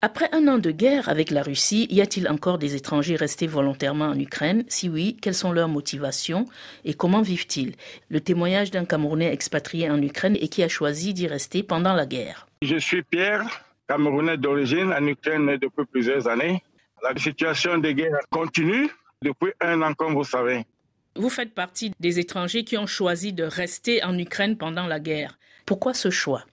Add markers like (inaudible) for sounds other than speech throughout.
Après un an de guerre avec la Russie, y a-t-il encore des étrangers restés volontairement en Ukraine? Si oui, quelles sont leurs motivations et comment vivent-ils? Le témoignage d'un Camerounais expatrié en Ukraine et qui a choisi d'y rester pendant la guerre. Je suis Pierre, Camerounais d'origine en Ukraine depuis plusieurs années. La situation de guerre continue depuis un an, comme vous savez. Vous faites partie des étrangers qui ont choisi de rester en Ukraine pendant la guerre. Pourquoi ce choix?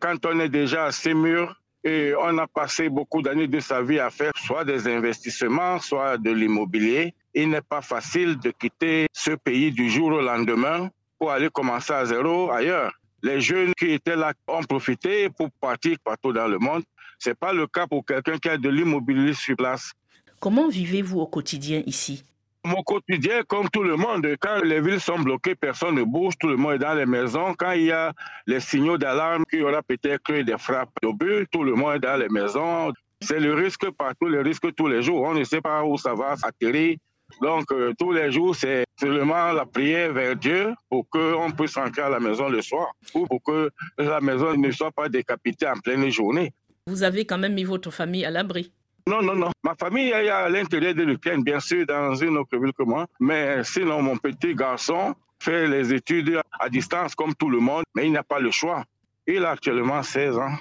Quand on est déjà assez mûr et on a passé beaucoup d'années de sa vie à faire soit des investissements, soit de l'immobilier. Il n'est pas facile de quitter ce pays du jour au lendemain pour aller commencer à zéro ailleurs. Les jeunes qui étaient là ont profité pour partir partout dans le monde. Ce n'est pas le cas pour quelqu'un qui a de l'immobilier sur place. Comment vivez-vous au quotidien ici? Mon quotidien, comme tout le monde, quand les villes sont bloquées, personne ne bouge, tout le monde est dans les maisons. Quand il y a les signaux d'alarme qu'il y aura peut-être des frappes d'obus, tout le monde est dans les maisons. C'est le risque partout, le risque tous les jours. On ne sait pas où ça va s'atterrir. Donc, euh, tous les jours, c'est seulement la prière vers Dieu pour qu'on puisse rentrer à la maison le soir ou pour que la maison ne soit pas décapitée en pleine journée. Vous avez quand même mis votre famille à l'abri non, non, non. Ma famille est à l'intérieur de l'Ukraine, bien sûr, dans une autre ville que moi. Mais sinon, mon petit garçon fait les études à distance comme tout le monde, mais il n'a pas le choix. Il a actuellement 16 ans.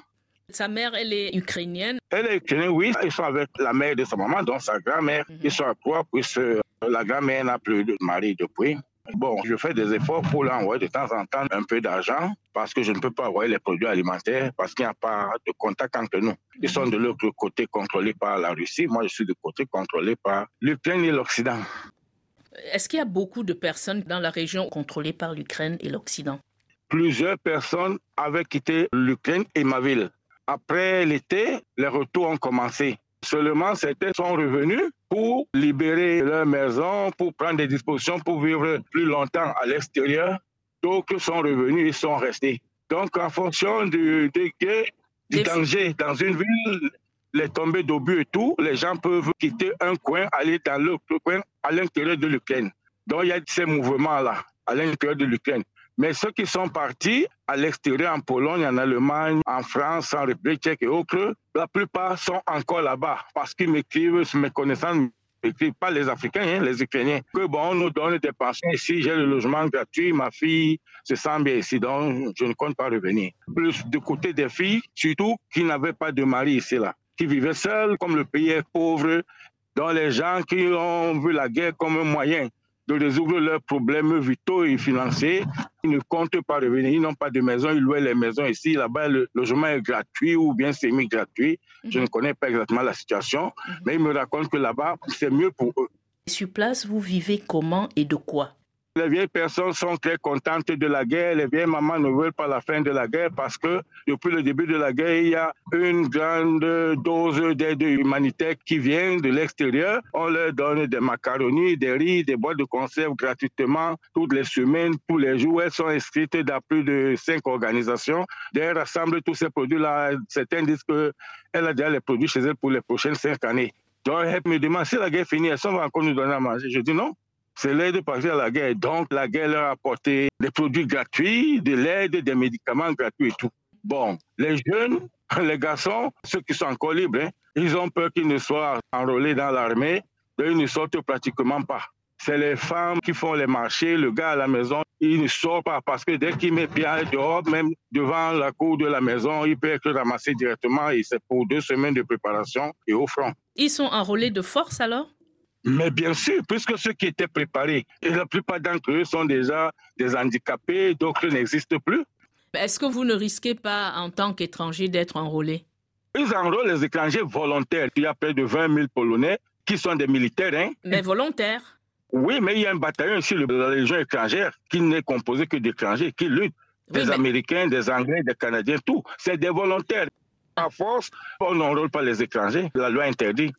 Sa mère, elle est ukrainienne Elle est ukrainienne, oui. Ils sont avec la mère de sa maman, donc sa grand-mère. Mhm. Ils sont à trois, puisque la grand-mère n'a plus de mari depuis. Bon, je fais des efforts pour l'envoyer de temps en temps un peu d'argent parce que je ne peux pas envoyer les produits alimentaires parce qu'il n'y a pas de contact entre nous. Ils sont de l'autre côté contrôlés par la Russie. Moi, je suis du côté contrôlé par l'Ukraine et l'Occident. Est-ce qu'il y a beaucoup de personnes dans la région contrôlée par l'Ukraine et l'Occident? Plusieurs personnes avaient quitté l'Ukraine et ma ville. Après l'été, les retours ont commencé. Seulement, certains sont revenus pour libérer leur maison, pour prendre des dispositions pour vivre plus longtemps à l'extérieur. D'autres sont revenus et sont restés. Donc, en fonction du, du danger dans une ville, les tombées d'obus et tout, les gens peuvent quitter un coin, aller dans l'autre coin à l'intérieur de l'Ukraine. Donc, il y a ces mouvements-là à l'intérieur de l'Ukraine. Mais ceux qui sont partis à l'extérieur, en Pologne, en Allemagne, en France, en République tchèque et autres, la plupart sont encore là-bas parce qu'ils m'écrivent, mes connaissances m'écrivent pas les Africains, hein, les Ukrainiens, que bon, on nous donne des pensions ici, j'ai le logement gratuit, ma fille se sent bien ici, donc je ne compte pas revenir. Plus du côté des filles, surtout qui n'avaient pas de mari ici, là, qui vivaient seules, comme le pays est pauvre, dont les gens qui ont vu la guerre comme un moyen de résoudre leurs problèmes vitaux et financiers. Ils ne comptent pas revenir, ils n'ont pas de maison, ils louent les maisons ici. Là-bas, le logement est gratuit ou bien semi-gratuit. Je ne connais pas exactement la situation, mhm. mais ils me racontent que là-bas, c'est mieux pour eux. Sur place, vous vivez comment et de quoi? Les vieilles personnes sont très contentes de la guerre. Les vieilles mamans ne veulent pas la fin de la guerre parce que depuis le début de la guerre, il y a une grande dose d'aide humanitaire qui vient de l'extérieur. On leur donne des macaronis, des riz, des boîtes de conserve gratuitement toutes les semaines, tous les jours. Elles sont inscrites dans plus de cinq organisations. Elles rassemblent tous ces produits-là. Certains disent qu'elle a déjà les produits chez elle pour les prochaines cinq années. Donc, elle me demande si la guerre finit, elles sont encore nous donner à manger. Je dis non. C'est l'aide partir à la guerre. Donc, la guerre leur a apporté des produits gratuits, de l'aide, des médicaments gratuits et tout. Bon, les jeunes, (laughs) les garçons, ceux qui sont encore libres, hein, ils ont peur qu'ils ne soient enrôlés dans l'armée, mais ils ne sortent pratiquement pas. C'est les femmes qui font les marchés, le gars à la maison, il ne sort pas parce que dès qu'il met pied dehors, même devant la cour de la maison, il peut être ramassé directement et c'est pour deux semaines de préparation et au front. Ils sont enrôlés de force alors? Mais bien sûr, puisque ceux qui étaient préparés, et la plupart d'entre eux sont déjà des handicapés, d'autres n'existent plus. Est-ce que vous ne risquez pas, en tant qu'étranger, d'être enrôlé Ils enrôlent les étrangers volontaires. Il y a près de 20 000 Polonais qui sont des militaires. Hein. Mais volontaires? Oui, mais il y a un bataillon ici, la Légion étrangère, qui n'est composé que d'étrangers, qui luttent. Des Américains, des Anglais, des Canadiens, tout. C'est des volontaires. À force, on n'enrôle pas les étrangers. La loi interdit.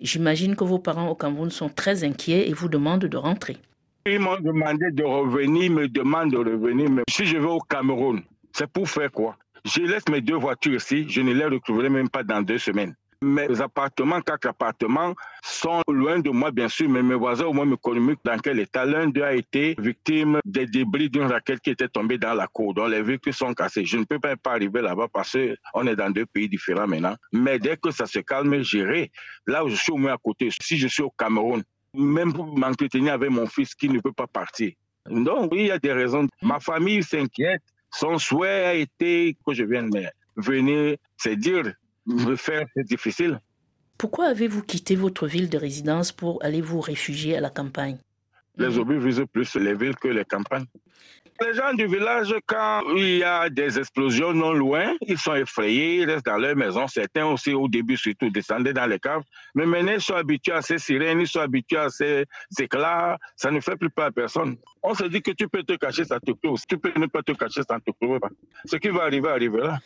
J'imagine que vos parents au Cameroun sont très inquiets et vous demandent de rentrer. Ils m'ont demandé de revenir, me demandent de revenir. Mais si je vais au Cameroun, c'est pour faire quoi? Je laisse mes deux voitures ici, je ne les retrouverai même pas dans deux semaines. Mes appartements, quatre appartements, sont loin de moi, bien sûr, mais mes voisins au moins me communiquent dans quel état. L'un d'eux a été victime des débris d'une raquette qui était tombée dans la cour, dont les véhicules sont cassés. Je ne peux pas arriver là-bas parce qu'on est dans deux pays différents maintenant. Mais dès que ça se calme, j'irai. Là où je suis au moins à côté, si je suis au Cameroun, même pour m'entretenir avec mon fils qui ne peut pas partir. Donc, oui, il y a des raisons. Ma famille s'inquiète. Son souhait a été que je vienne venir, c'est dire, me faire, c'est difficile. Pourquoi avez-vous quitté votre ville de résidence pour aller vous réfugier à la campagne? Les obus visent plus les villes que les campagnes. Les gens du village, quand il y a des explosions non loin, ils sont effrayés, ils restent dans leur maison. Certains aussi, au début surtout, descendaient dans les caves. Mais maintenant, ils sont habitués à ces sirènes, ils sont habitués à ces éclats. Ça ne fait plus peur à personne. On se dit que tu peux te cacher, ça te. Tu peux ne pas te cacher, ça te clôt. Ce qui va arriver, arrivera.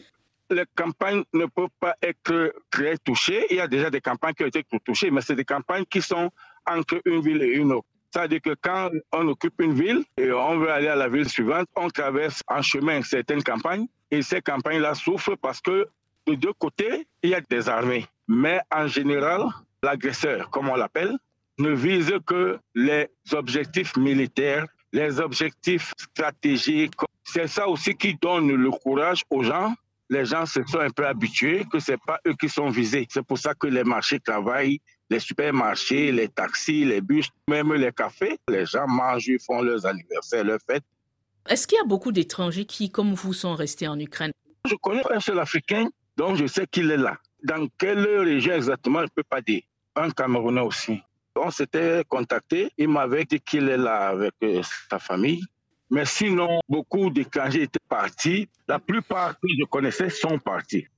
Les campagnes ne peuvent pas être très touchées. Il y a déjà des campagnes qui ont été touchées, mais c'est des campagnes qui sont entre une ville et une autre. C'est-à-dire que quand on occupe une ville et on veut aller à la ville suivante, on traverse en chemin certaines campagnes et ces campagnes-là souffrent parce que de deux côtés, il y a des armées. Mais en général, l'agresseur, comme on l'appelle, ne vise que les objectifs militaires, les objectifs stratégiques. C'est ça aussi qui donne le courage aux gens. Les gens se sont un peu habitués que ce n'est pas eux qui sont visés. C'est pour ça que les marchés travaillent les supermarchés, les taxis, les bus, même les cafés. Les gens mangent, ils font leurs anniversaires, leurs fêtes. Est-ce qu'il y a beaucoup d'étrangers qui, comme vous, sont restés en Ukraine? Je connais un seul Africain, donc je sais qu'il est là. Dans quelle région exactement, je ne peux pas dire. Un Camerounais aussi. On s'était contacté, il m'avait dit qu'il est là avec euh, sa famille. Mais sinon, beaucoup d'étrangers étaient partis. La plupart que je connaissais sont partis.